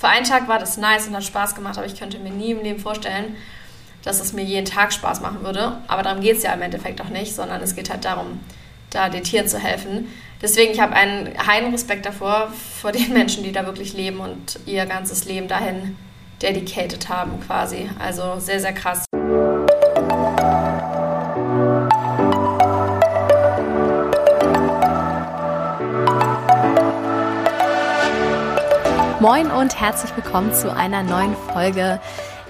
für einen Tag war das nice und hat Spaß gemacht, aber ich könnte mir nie im Leben vorstellen, dass es mir jeden Tag Spaß machen würde. Aber darum geht es ja im Endeffekt auch nicht, sondern es geht halt darum, da den Tieren zu helfen. Deswegen, ich habe einen heilen Respekt davor, vor den Menschen, die da wirklich leben und ihr ganzes Leben dahin dedicated haben quasi. Also sehr, sehr krass. Moin und herzlich willkommen zu einer neuen Folge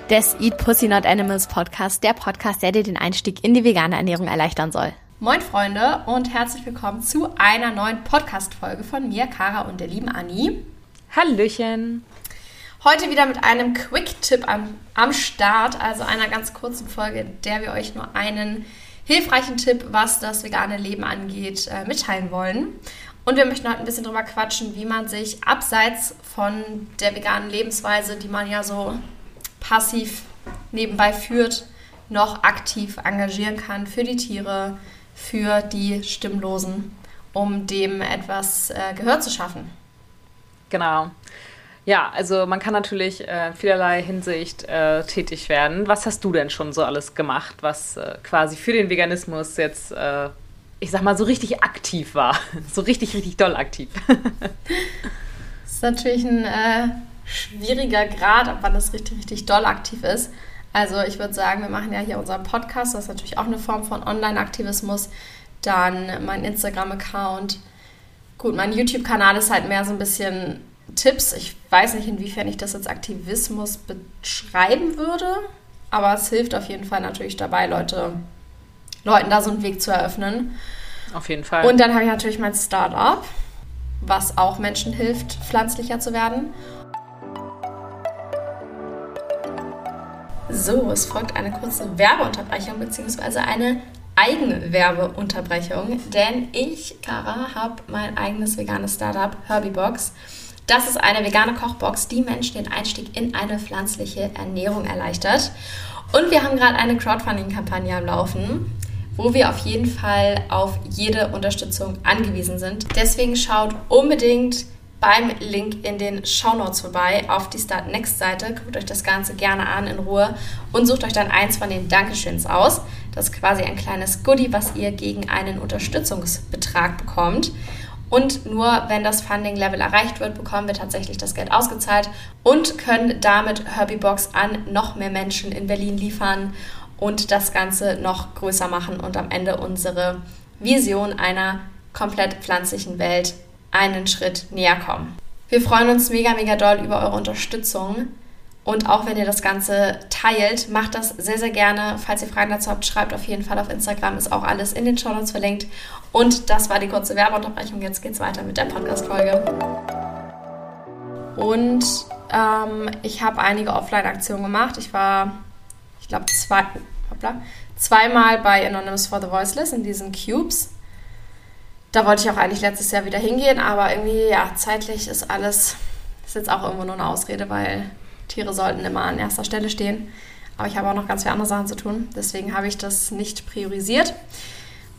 des Eat Pussy Not Animals Podcast, der Podcast, der dir den Einstieg in die vegane Ernährung erleichtern soll. Moin Freunde und herzlich willkommen zu einer neuen Podcast-Folge von mir, Kara und der lieben Anni. Hallöchen. Heute wieder mit einem Quick-Tipp am, am Start, also einer ganz kurzen Folge, der wir euch nur einen hilfreichen Tipp, was das vegane Leben angeht, äh, mitteilen wollen. Und wir möchten heute ein bisschen drüber quatschen, wie man sich abseits von der veganen Lebensweise, die man ja so passiv nebenbei führt, noch aktiv engagieren kann für die Tiere, für die Stimmlosen, um dem etwas äh, Gehör zu schaffen. Genau. Ja, also man kann natürlich äh, vielerlei Hinsicht äh, tätig werden. Was hast du denn schon so alles gemacht, was äh, quasi für den Veganismus jetzt äh, ich sag mal, so richtig aktiv war. So richtig, richtig doll aktiv. das ist natürlich ein äh, schwieriger Grad, ab wann das richtig, richtig doll aktiv ist. Also ich würde sagen, wir machen ja hier unseren Podcast, das ist natürlich auch eine Form von Online-Aktivismus. Dann mein Instagram-Account. Gut, mein YouTube-Kanal ist halt mehr so ein bisschen Tipps. Ich weiß nicht, inwiefern ich das als Aktivismus beschreiben würde, aber es hilft auf jeden Fall natürlich dabei, Leute Leuten da so einen Weg zu eröffnen. Auf jeden Fall. Und dann habe ich natürlich mein Startup, was auch Menschen hilft, pflanzlicher zu werden. So, es folgt eine kurze Werbeunterbrechung bzw. eine Eigenwerbeunterbrechung, denn ich, Kara, habe mein eigenes veganes Startup Herbiebox. Das ist eine vegane Kochbox, die Menschen den Einstieg in eine pflanzliche Ernährung erleichtert. Und wir haben gerade eine Crowdfunding-Kampagne am Laufen wo wir auf jeden Fall auf jede Unterstützung angewiesen sind. Deswegen schaut unbedingt beim Link in den Show Notes vorbei auf die Start Next Seite. Guckt euch das Ganze gerne an in Ruhe und sucht euch dann eins von den Dankeschöns aus. Das ist quasi ein kleines Goodie, was ihr gegen einen Unterstützungsbetrag bekommt. Und nur wenn das Funding-Level erreicht wird, bekommen wir tatsächlich das Geld ausgezahlt und können damit Herbie-Box an noch mehr Menschen in Berlin liefern und das Ganze noch größer machen und am Ende unsere Vision einer komplett pflanzlichen Welt einen Schritt näher kommen. Wir freuen uns mega, mega doll über eure Unterstützung. Und auch wenn ihr das Ganze teilt, macht das sehr, sehr gerne. Falls ihr Fragen dazu habt, schreibt auf jeden Fall auf Instagram. Ist auch alles in den Show Notes verlinkt. Und das war die kurze Werbeunterbrechung. Jetzt geht's weiter mit der Podcast-Folge. Und ähm, ich habe einige Offline-Aktionen gemacht. Ich war glaube, zwei, zweimal bei Anonymous for the Voiceless in diesen Cubes. Da wollte ich auch eigentlich letztes Jahr wieder hingehen, aber irgendwie, ja, zeitlich ist alles, ist jetzt auch irgendwo nur eine Ausrede, weil Tiere sollten immer an erster Stelle stehen. Aber ich habe auch noch ganz viele andere Sachen zu tun. Deswegen habe ich das nicht priorisiert.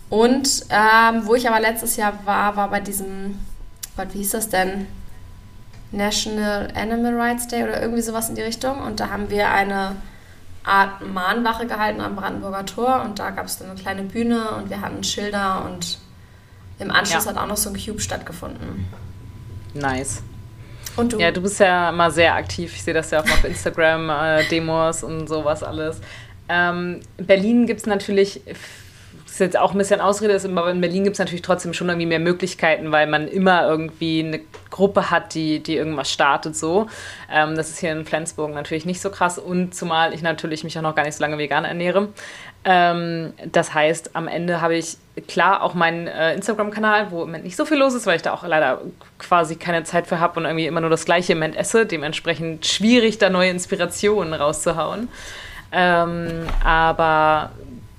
Und ähm, wo ich aber letztes Jahr war, war bei diesem, Gott, wie hieß das denn? National Animal Rights Day oder irgendwie sowas in die Richtung. Und da haben wir eine Art Mahnwache gehalten am Brandenburger Tor und da gab es dann eine kleine Bühne und wir hatten Schilder und im Anschluss ja. hat auch noch so ein Cube stattgefunden. Nice. Und du? Ja, du bist ja immer sehr aktiv. Ich sehe das ja auch auf Instagram, äh, Demos und sowas alles. Ähm, in Berlin gibt es natürlich ist jetzt auch ein bisschen Ausrede, ist, aber in Berlin gibt es natürlich trotzdem schon irgendwie mehr Möglichkeiten, weil man immer irgendwie eine Gruppe hat, die, die irgendwas startet so. Ähm, das ist hier in Flensburg natürlich nicht so krass und zumal ich natürlich mich auch noch gar nicht so lange vegan ernähre. Ähm, das heißt, am Ende habe ich klar auch meinen äh, Instagram-Kanal, wo im Moment nicht so viel los ist, weil ich da auch leider quasi keine Zeit für habe und irgendwie immer nur das Gleiche im Moment esse. Dementsprechend schwierig, da neue Inspirationen rauszuhauen. Ähm, aber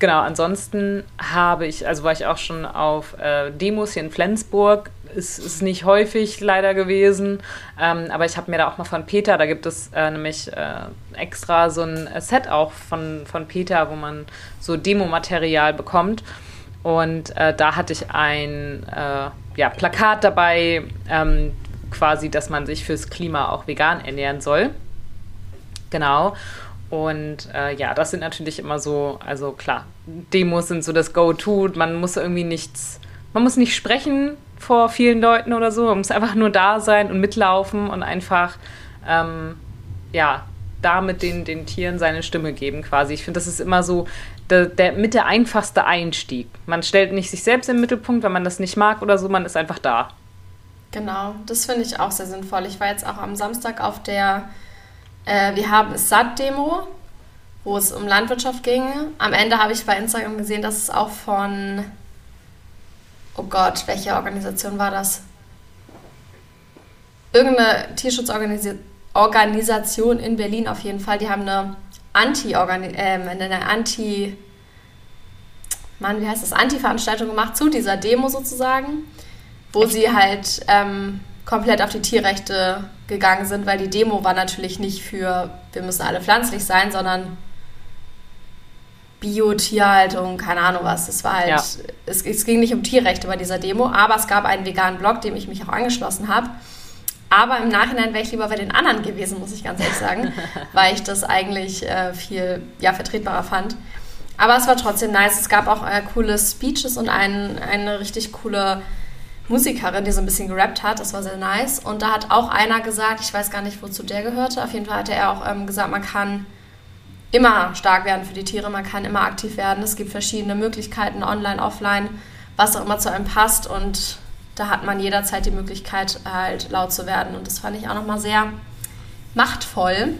Genau, ansonsten habe ich, also war ich auch schon auf äh, Demos hier in Flensburg. Ist, ist nicht häufig leider gewesen, ähm, aber ich habe mir da auch mal von Peter, da gibt es äh, nämlich äh, extra so ein Set auch von, von Peter, wo man so Demomaterial bekommt. Und äh, da hatte ich ein äh, ja, Plakat dabei, ähm, quasi, dass man sich fürs Klima auch vegan ernähren soll. Genau. Und äh, ja, das sind natürlich immer so, also klar, Demos sind so das Go-To. Man muss irgendwie nichts, man muss nicht sprechen vor vielen Leuten oder so. Man muss einfach nur da sein und mitlaufen und einfach, ähm, ja, da mit den, den Tieren seine Stimme geben quasi. Ich finde, das ist immer so der, der, mit der einfachste Einstieg. Man stellt nicht sich selbst im Mittelpunkt, wenn man das nicht mag oder so, man ist einfach da. Genau, das finde ich auch sehr sinnvoll. Ich war jetzt auch am Samstag auf der äh, Wir haben es satt Demo, wo es um Landwirtschaft ging. Am Ende habe ich bei Instagram gesehen, dass es auch von, oh Gott, welche Organisation war das? Irgendeine Tierschutzorganisation in Berlin auf jeden Fall. Die haben eine Anti, äh, eine Anti, Mann, wie heißt das, Anti-Veranstaltung gemacht zu dieser Demo sozusagen, wo Echt? sie halt ähm, komplett auf die Tierrechte gegangen sind, weil die Demo war natürlich nicht für, wir müssen alle pflanzlich sein, sondern Bio-Tierhaltung, keine Ahnung was. Es war halt, ja. es, es, ging nicht um Tierrechte bei dieser Demo, aber es gab einen veganen Blog, dem ich mich auch angeschlossen habe. Aber im Nachhinein wäre ich lieber bei den anderen gewesen, muss ich ganz ehrlich sagen, weil ich das eigentlich äh, viel ja, vertretbarer fand. Aber es war trotzdem nice. Es gab auch äh, coole Speeches und ein, eine richtig coole Musikerin, die so ein bisschen gerappt hat. Das war sehr nice. Und da hat auch einer gesagt, ich weiß gar nicht, wozu der gehörte. Auf jeden Fall hatte er auch ähm, gesagt, man kann immer stark werden für die Tiere, man kann immer aktiv werden. Es gibt verschiedene Möglichkeiten, online, offline, was auch immer zu einem passt. Und da hat man jederzeit die Möglichkeit, halt laut zu werden. Und das fand ich auch nochmal sehr machtvoll.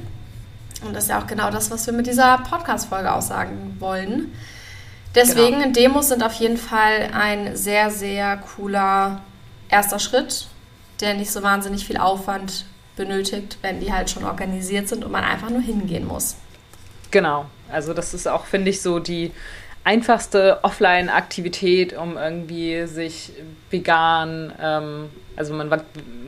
Und das ist ja auch genau das, was wir mit dieser Podcast-Folge aussagen wollen. Deswegen, genau. Demos sind auf jeden Fall ein sehr, sehr cooler erster Schritt, der nicht so wahnsinnig viel Aufwand benötigt, wenn die halt schon organisiert sind und man einfach nur hingehen muss. Genau. Also das ist auch, finde ich, so die einfachste Offline-Aktivität, um irgendwie sich vegan, ähm, also man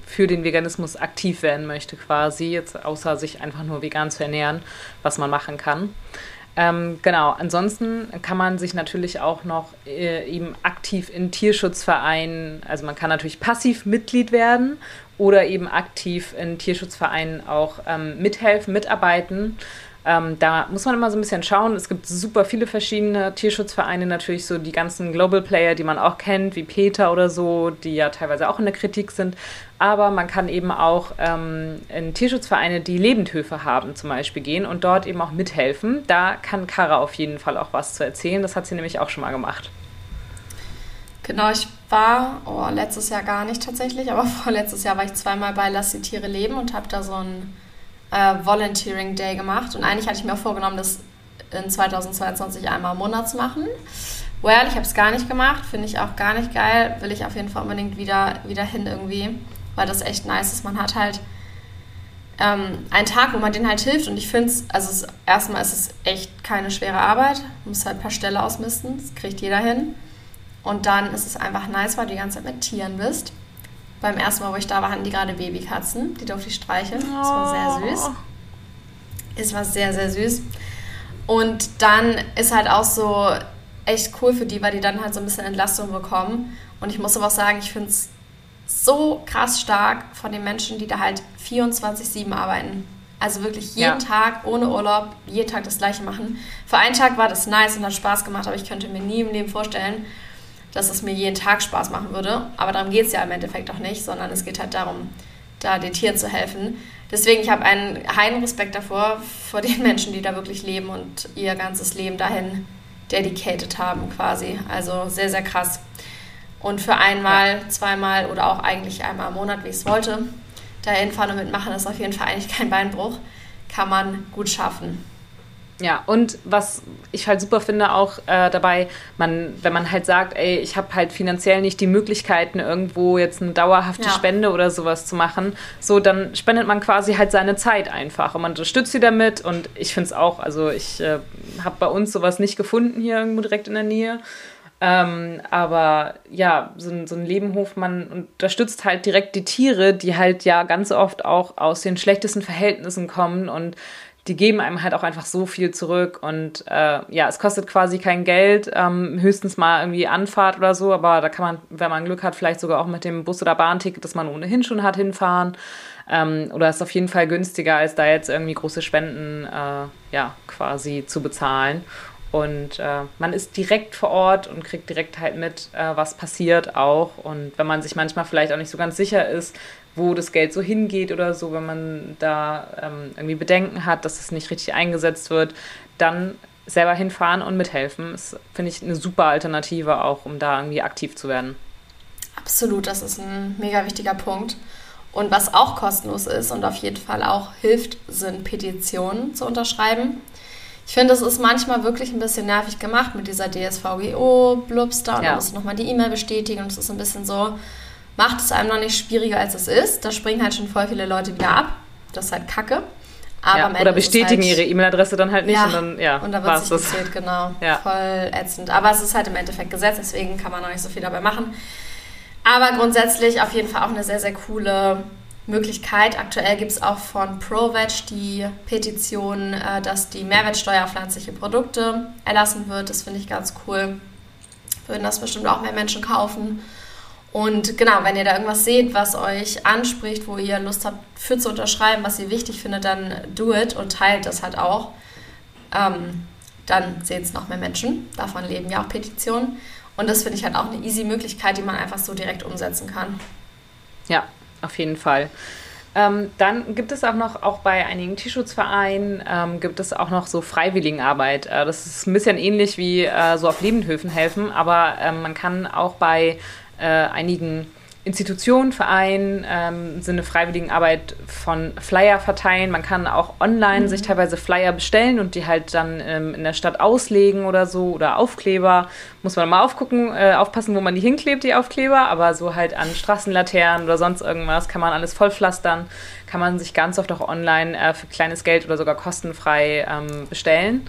für den Veganismus aktiv werden möchte quasi, jetzt außer sich einfach nur vegan zu ernähren, was man machen kann. Ähm, genau, ansonsten kann man sich natürlich auch noch äh, eben aktiv in Tierschutzvereinen, also man kann natürlich passiv Mitglied werden oder eben aktiv in Tierschutzvereinen auch ähm, mithelfen, mitarbeiten. Ähm, da muss man immer so ein bisschen schauen. Es gibt super viele verschiedene Tierschutzvereine, natürlich so die ganzen Global Player, die man auch kennt, wie Peter oder so, die ja teilweise auch in der Kritik sind. Aber man kann eben auch ähm, in Tierschutzvereine, die Lebendhöfe haben, zum Beispiel gehen und dort eben auch mithelfen. Da kann Kara auf jeden Fall auch was zu erzählen. Das hat sie nämlich auch schon mal gemacht. Genau, ich war oh, letztes Jahr gar nicht tatsächlich, aber vorletztes Jahr war ich zweimal bei Lass die Tiere leben und habe da so ein äh, Volunteering Day gemacht. Und eigentlich hatte ich mir auch vorgenommen, das in 2022 einmal im Monat zu machen. Well, ich habe es gar nicht gemacht, finde ich auch gar nicht geil. Will ich auf jeden Fall unbedingt wieder, wieder hin irgendwie, weil das echt nice ist. Man hat halt ähm, einen Tag, wo man denen halt hilft. Und ich finde es, also es, erstmal ist es echt keine schwere Arbeit. Muss halt ein paar Ställe ausmisten, das kriegt jeder hin. Und dann ist es einfach nice, weil du die ganze Zeit mit Tieren bist. Beim ersten Mal, wo ich da war, hatten die gerade Babykatzen. Die durfte ich streicheln. Das war sehr süß. Es war sehr, sehr süß. Und dann ist halt auch so echt cool für die, weil die dann halt so ein bisschen Entlastung bekommen. Und ich muss aber auch sagen, ich finde es so krass stark von den Menschen, die da halt 24-7 arbeiten. Also wirklich jeden ja. Tag ohne Urlaub, jeden Tag das gleiche machen. Für einen Tag war das nice und hat Spaß gemacht, aber ich könnte mir nie im Leben vorstellen, dass es mir jeden Tag Spaß machen würde. Aber darum geht es ja im Endeffekt auch nicht, sondern es geht halt darum, da den Tieren zu helfen. Deswegen, ich habe einen heilen Respekt davor, vor den Menschen, die da wirklich leben und ihr ganzes Leben dahin dedicated haben quasi. Also sehr, sehr krass. Und für einmal, zweimal oder auch eigentlich einmal im Monat, wie ich es wollte, da hinfahren und mitmachen, ist auf jeden Fall eigentlich kein Beinbruch. Kann man gut schaffen. Ja, und was ich halt super finde auch äh, dabei, man, wenn man halt sagt, ey, ich habe halt finanziell nicht die Möglichkeiten, irgendwo jetzt eine dauerhafte ja. Spende oder sowas zu machen, so dann spendet man quasi halt seine Zeit einfach und man unterstützt sie damit und ich finde es auch, also ich äh, habe bei uns sowas nicht gefunden hier irgendwo direkt in der Nähe. Ähm, aber ja, so ein, so ein Lebenhof, man unterstützt halt direkt die Tiere, die halt ja ganz oft auch aus den schlechtesten Verhältnissen kommen und die geben einem halt auch einfach so viel zurück und äh, ja, es kostet quasi kein Geld, ähm, höchstens mal irgendwie Anfahrt oder so, aber da kann man, wenn man Glück hat, vielleicht sogar auch mit dem Bus- oder Bahnticket, das man ohnehin schon hat, hinfahren. Ähm, oder ist auf jeden Fall günstiger, als da jetzt irgendwie große Spenden äh, ja, quasi zu bezahlen. Und äh, man ist direkt vor Ort und kriegt direkt halt mit, äh, was passiert auch. Und wenn man sich manchmal vielleicht auch nicht so ganz sicher ist, wo das Geld so hingeht oder so, wenn man da ähm, irgendwie Bedenken hat, dass es nicht richtig eingesetzt wird, dann selber hinfahren und mithelfen. Das finde ich eine super Alternative auch, um da irgendwie aktiv zu werden. Absolut, das ist ein mega wichtiger Punkt. Und was auch kostenlos ist und auf jeden Fall auch hilft, sind Petitionen zu unterschreiben. Ich finde, es ist manchmal wirklich ein bisschen nervig gemacht mit dieser DSVGO-Blubs da und ja. dann musst du nochmal die E-Mail bestätigen und es ist ein bisschen so, macht es einem noch nicht schwieriger, als es ist. Da springen halt schon voll viele Leute wieder ab. Das ist halt kacke. Ja, oder bestätigen halt, ihre E-Mail-Adresse dann halt nicht ja, und dann, ja, und dann wird es gezählt, genau. Ja. Voll ätzend. Aber es ist halt im Endeffekt Gesetz, deswegen kann man noch nicht so viel dabei machen. Aber grundsätzlich auf jeden Fall auch eine sehr, sehr coole Möglichkeit. Aktuell gibt es auch von ProVeg die Petition, äh, dass die Mehrwertsteuer auf pflanzliche Produkte erlassen wird. Das finde ich ganz cool. Würden das bestimmt auch mehr Menschen kaufen. Und genau, wenn ihr da irgendwas seht, was euch anspricht, wo ihr Lust habt, für zu unterschreiben, was ihr wichtig findet, dann do it und teilt das halt auch. Ähm, dann sehen es noch mehr Menschen. Davon leben ja auch Petitionen. Und das finde ich halt auch eine easy Möglichkeit, die man einfach so direkt umsetzen kann. Ja, auf jeden Fall. Ähm, dann gibt es auch noch, auch bei einigen Tierschutzvereinen, ähm, gibt es auch noch so Freiwilligenarbeit. Äh, das ist ein bisschen ähnlich wie äh, so auf Lebenhöfen helfen, aber äh, man kann auch bei äh, einigen Institutionen, Vereinen ähm, sind eine Freiwilligenarbeit von Flyer verteilen. Man kann auch online mhm. sich teilweise Flyer bestellen und die halt dann ähm, in der Stadt auslegen oder so oder Aufkleber. Muss man mal aufgucken, äh, aufpassen, wo man die hinklebt, die Aufkleber. Aber so halt an Straßenlaternen oder sonst irgendwas kann man alles vollpflastern. Kann man sich ganz oft auch online äh, für kleines Geld oder sogar kostenfrei ähm, bestellen.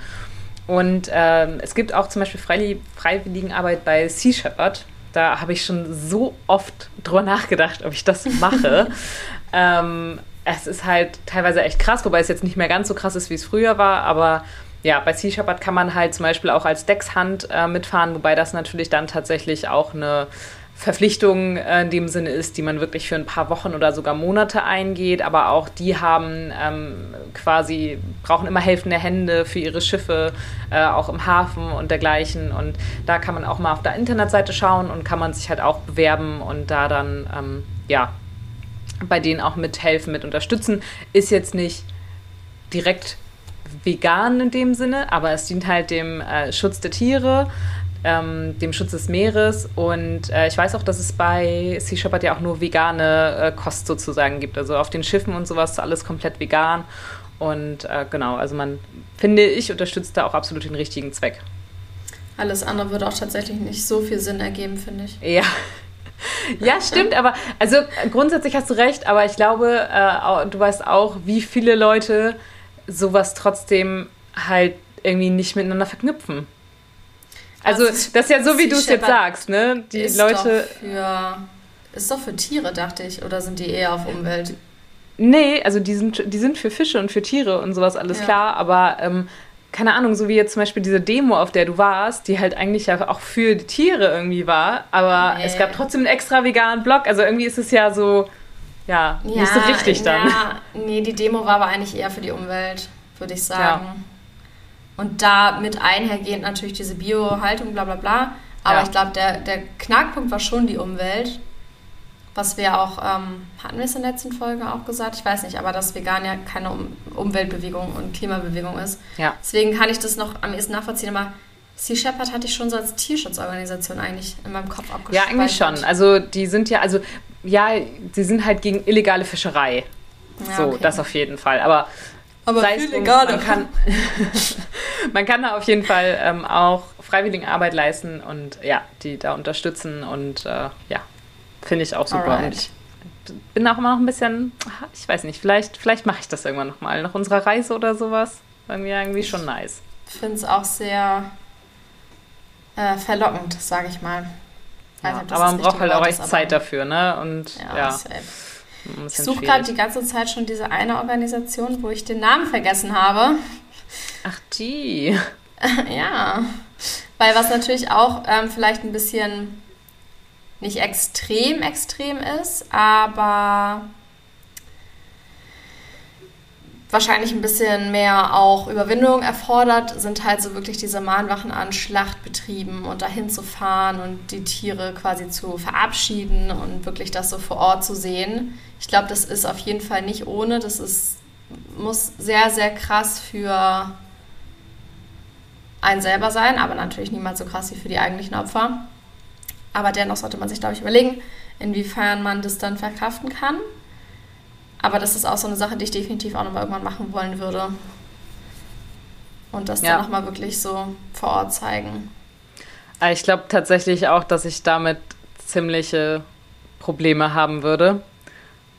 Und ähm, es gibt auch zum Beispiel Freiwilligenarbeit bei Sea Shepherd da habe ich schon so oft drüber nachgedacht, ob ich das mache. ähm, es ist halt teilweise echt krass, wobei es jetzt nicht mehr ganz so krass ist, wie es früher war, aber ja, bei Sea Shepherd kann man halt zum Beispiel auch als Deckshand äh, mitfahren, wobei das natürlich dann tatsächlich auch eine Verpflichtung äh, in dem Sinne ist, die man wirklich für ein paar Wochen oder sogar Monate eingeht, aber auch die haben ähm, quasi, brauchen immer helfende Hände für ihre Schiffe, äh, auch im Hafen und dergleichen. Und da kann man auch mal auf der Internetseite schauen und kann man sich halt auch bewerben und da dann, ähm, ja, bei denen auch mithelfen, mit unterstützen. Ist jetzt nicht direkt vegan in dem Sinne, aber es dient halt dem äh, Schutz der Tiere ähm, dem Schutz des Meeres. Und äh, ich weiß auch, dass es bei Sea Shepherd ja auch nur vegane äh, Kost sozusagen gibt. Also auf den Schiffen und sowas alles komplett vegan. Und äh, genau, also man, finde ich, unterstützt da auch absolut den richtigen Zweck. Alles andere würde auch tatsächlich nicht so viel Sinn ergeben, finde ich. Ja. Ja, stimmt, aber also grundsätzlich hast du recht, aber ich glaube, äh, du weißt auch, wie viele Leute sowas trotzdem halt irgendwie nicht miteinander verknüpfen. Also, das ist ja so, wie du es jetzt sagst, ne? Die ist Leute. Doch für, ist doch für Tiere, dachte ich. Oder sind die eher auf Umwelt? Nee, also die sind, die sind für Fische und für Tiere und sowas alles ja. klar, aber ähm, keine Ahnung, so wie jetzt zum Beispiel diese Demo, auf der du warst, die halt eigentlich ja auch für die Tiere irgendwie war, aber nee. es gab trotzdem einen extra veganen Blog, also irgendwie ist es ja so, ja, ja nicht so richtig dann. Ja, nee, die Demo war aber eigentlich eher für die Umwelt, würde ich sagen. Ja. Und da mit einhergehend natürlich diese Bio-Haltung, bla bla bla. Aber ja. ich glaube, der, der Knackpunkt war schon die Umwelt. Was wir auch, ähm, hatten wir es in der letzten Folge auch gesagt? Ich weiß nicht, aber dass Vegan ja keine um Umweltbewegung und Klimabewegung ist. Ja. Deswegen kann ich das noch am ehesten nachvollziehen. Aber Sea Shepherd hatte ich schon so als Tierschutzorganisation eigentlich in meinem Kopf abgespeichert. Ja, eigentlich schon. Also die sind ja, also ja, die sind halt gegen illegale Fischerei. Ja, so, okay. das auf jeden Fall. Aber aber sei viel egal. Man kann, man kann da auf jeden Fall ähm, auch Freiwilligenarbeit leisten und ja, die da unterstützen und äh, ja, finde ich auch super. Und ich bin auch immer noch ein bisschen, ich weiß nicht, vielleicht, vielleicht mache ich das irgendwann nochmal, nach unserer Reise oder sowas. Irgendwie irgendwie schon nice. Ich finde es auch sehr äh, verlockend, sage ich mal. Ja, aber man braucht halt auch echt Zeit dafür, ne? Und ja. ja. Ich suche gerade die ganze Zeit schon diese eine Organisation, wo ich den Namen vergessen habe. Ach, die. ja. Weil was natürlich auch ähm, vielleicht ein bisschen nicht extrem extrem ist, aber wahrscheinlich ein bisschen mehr auch Überwindung erfordert, sind halt so wirklich diese Mahnwachen an Schlachtbetrieben und dahin zu fahren und die Tiere quasi zu verabschieden und wirklich das so vor Ort zu sehen. Ich glaube, das ist auf jeden Fall nicht ohne. Das ist, muss sehr, sehr krass für einen selber sein, aber natürlich niemals so krass wie für die eigentlichen Opfer. Aber dennoch sollte man sich, glaube ich, überlegen, inwiefern man das dann verkraften kann. Aber das ist auch so eine Sache, die ich definitiv auch nochmal irgendwann machen wollen würde. Und das ja. dann nochmal wirklich so vor Ort zeigen. Äh, ich glaube tatsächlich auch, dass ich damit ziemliche Probleme haben würde,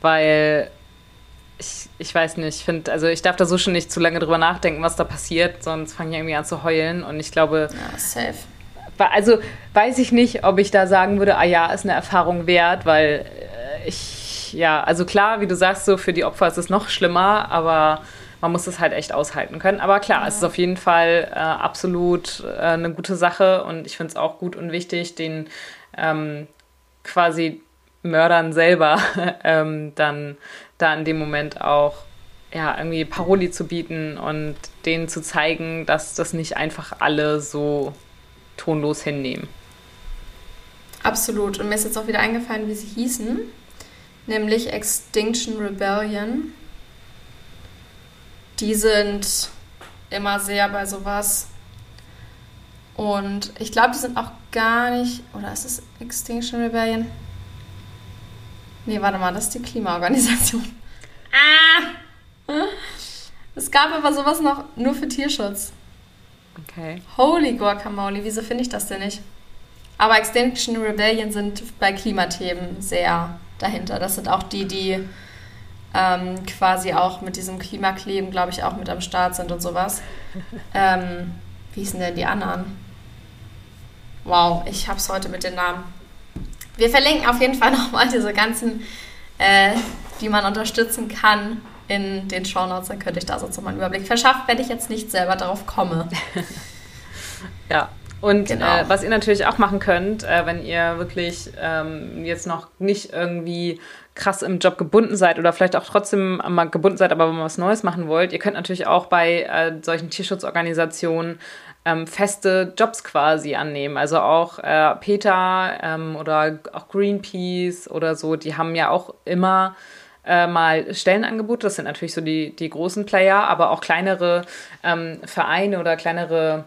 weil ich, ich weiß nicht, ich finde, also ich darf da so schon nicht zu lange drüber nachdenken, was da passiert, sonst fange ich irgendwie an zu heulen und ich glaube. Ja, safe. Also weiß ich nicht, ob ich da sagen würde, ah ja, ist eine Erfahrung wert, weil äh, ich, ja, also klar, wie du sagst, so für die Opfer ist es noch schlimmer, aber man muss es halt echt aushalten können. Aber klar, ja. es ist auf jeden Fall äh, absolut äh, eine gute Sache und ich finde es auch gut und wichtig, den ähm, quasi Mördern selber ähm, dann da in dem Moment auch ja, irgendwie Paroli zu bieten und denen zu zeigen, dass das nicht einfach alle so tonlos hinnehmen. Absolut. Und mir ist jetzt auch wieder eingefallen, wie sie hießen. Nämlich Extinction Rebellion. Die sind immer sehr bei sowas. Und ich glaube, die sind auch gar nicht. Oder ist es Extinction Rebellion? Nee, warte mal, das ist die Klimaorganisation. Ah! Es gab aber sowas noch nur für Tierschutz. Okay. Holy Guacamole, wieso finde ich das denn nicht? Aber Extinction Rebellion sind bei Klimathemen sehr dahinter. Das sind auch die, die ähm, quasi auch mit diesem Klimakleben, glaube ich, auch mit am Start sind und sowas. ähm, wie hießen denn die anderen? Wow, ich habe es heute mit den Namen. Wir verlinken auf jeden Fall nochmal diese ganzen, äh, die man unterstützen kann, in den Shownotes. Dann könnte ich da sonst mal einen Überblick verschaffen, wenn ich jetzt nicht selber darauf komme. ja, und genau. äh, was ihr natürlich auch machen könnt, äh, wenn ihr wirklich ähm, jetzt noch nicht irgendwie krass im Job gebunden seid oder vielleicht auch trotzdem mal gebunden seid, aber wenn ihr was Neues machen wollt, ihr könnt natürlich auch bei äh, solchen Tierschutzorganisationen ähm, feste Jobs quasi annehmen. Also auch äh, Peter ähm, oder auch Greenpeace oder so, die haben ja auch immer äh, mal Stellenangebote. Das sind natürlich so die, die großen Player, aber auch kleinere ähm, Vereine oder kleinere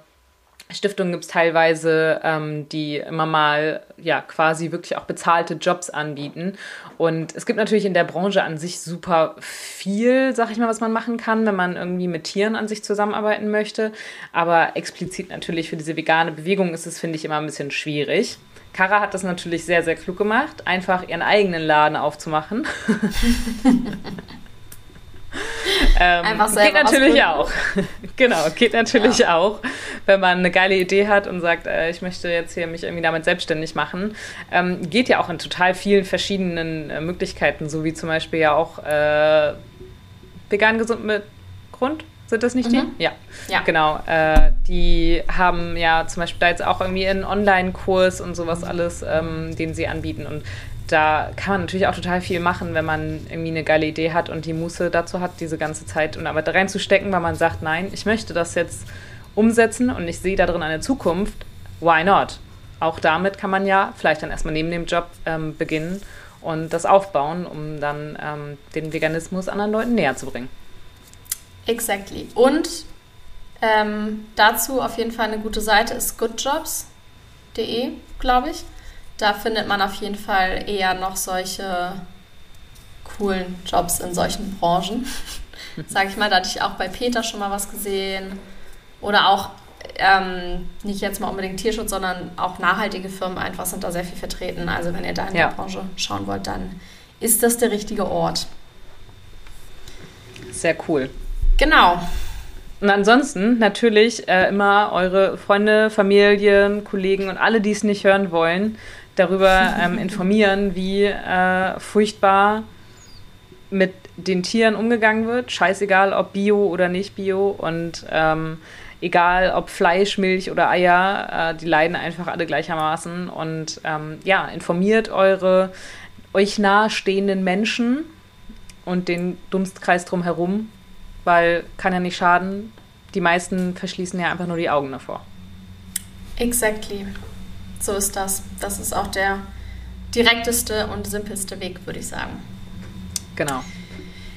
Stiftungen gibt es teilweise, ähm, die immer mal ja quasi wirklich auch bezahlte Jobs anbieten. Und es gibt natürlich in der Branche an sich super viel, sag ich mal, was man machen kann, wenn man irgendwie mit Tieren an sich zusammenarbeiten möchte. Aber explizit natürlich für diese vegane Bewegung ist es, finde ich, immer ein bisschen schwierig. Kara hat das natürlich sehr, sehr klug gemacht, einfach ihren eigenen Laden aufzumachen. ähm, Einfach selber geht natürlich auch. genau, geht natürlich ja. auch, wenn man eine geile Idee hat und sagt, äh, ich möchte jetzt hier mich irgendwie damit selbstständig machen. Ähm, geht ja auch in total vielen verschiedenen äh, Möglichkeiten, so wie zum Beispiel ja auch äh, vegan gesund mit Grund. Sind das nicht mhm. die? Ja. ja. Genau. Äh, die haben ja zum Beispiel da jetzt auch irgendwie einen Online-Kurs und sowas alles, ähm, den sie anbieten. Und da kann man natürlich auch total viel machen, wenn man irgendwie eine geile Idee hat und die Muße dazu hat, diese ganze Zeit und Arbeit da reinzustecken, weil man sagt, nein, ich möchte das jetzt umsetzen und ich sehe darin eine Zukunft. Why not? Auch damit kann man ja vielleicht dann erstmal neben dem Job ähm, beginnen und das aufbauen, um dann ähm, den Veganismus anderen Leuten näher zu bringen. Exactly. Und ähm, dazu auf jeden Fall eine gute Seite ist goodjobs.de, glaube ich. Da findet man auf jeden Fall eher noch solche coolen Jobs in solchen Branchen. Sag ich mal, da hatte ich auch bei Peter schon mal was gesehen. Oder auch ähm, nicht jetzt mal unbedingt Tierschutz, sondern auch nachhaltige Firmen einfach sind da sehr viel vertreten. Also wenn ihr da in ja. der Branche schauen wollt, dann ist das der richtige Ort. Sehr cool. Genau. Und ansonsten natürlich äh, immer eure Freunde, Familien, Kollegen und alle, die es nicht hören wollen, darüber ähm, informieren, wie äh, furchtbar mit den Tieren umgegangen wird, scheißegal ob Bio oder nicht Bio und ähm, egal ob Fleisch, Milch oder Eier, äh, die leiden einfach alle gleichermaßen und ähm, ja, informiert eure euch nahestehenden Menschen und den Dunstkreis drumherum, weil kann ja nicht schaden. Die meisten verschließen ja einfach nur die Augen davor. Exactly. So ist das. Das ist auch der direkteste und simpelste Weg, würde ich sagen. Genau.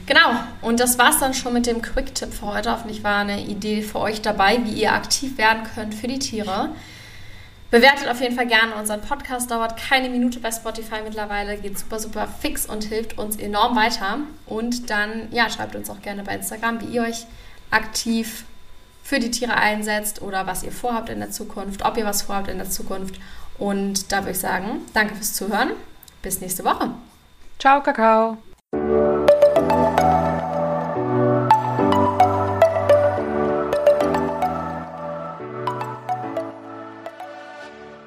Genau, und das war es dann schon mit dem Quick-Tipp für heute. Hoffentlich war eine Idee für euch dabei, wie ihr aktiv werden könnt für die Tiere. Bewertet auf jeden Fall gerne unseren Podcast, dauert keine Minute bei Spotify mittlerweile, geht super, super fix und hilft uns enorm weiter. Und dann, ja, schreibt uns auch gerne bei Instagram, wie ihr euch aktiv für die Tiere einsetzt oder was ihr vorhabt in der Zukunft, ob ihr was vorhabt in der Zukunft. Und da würde ich sagen, danke fürs Zuhören. Bis nächste Woche. Ciao, Kakao.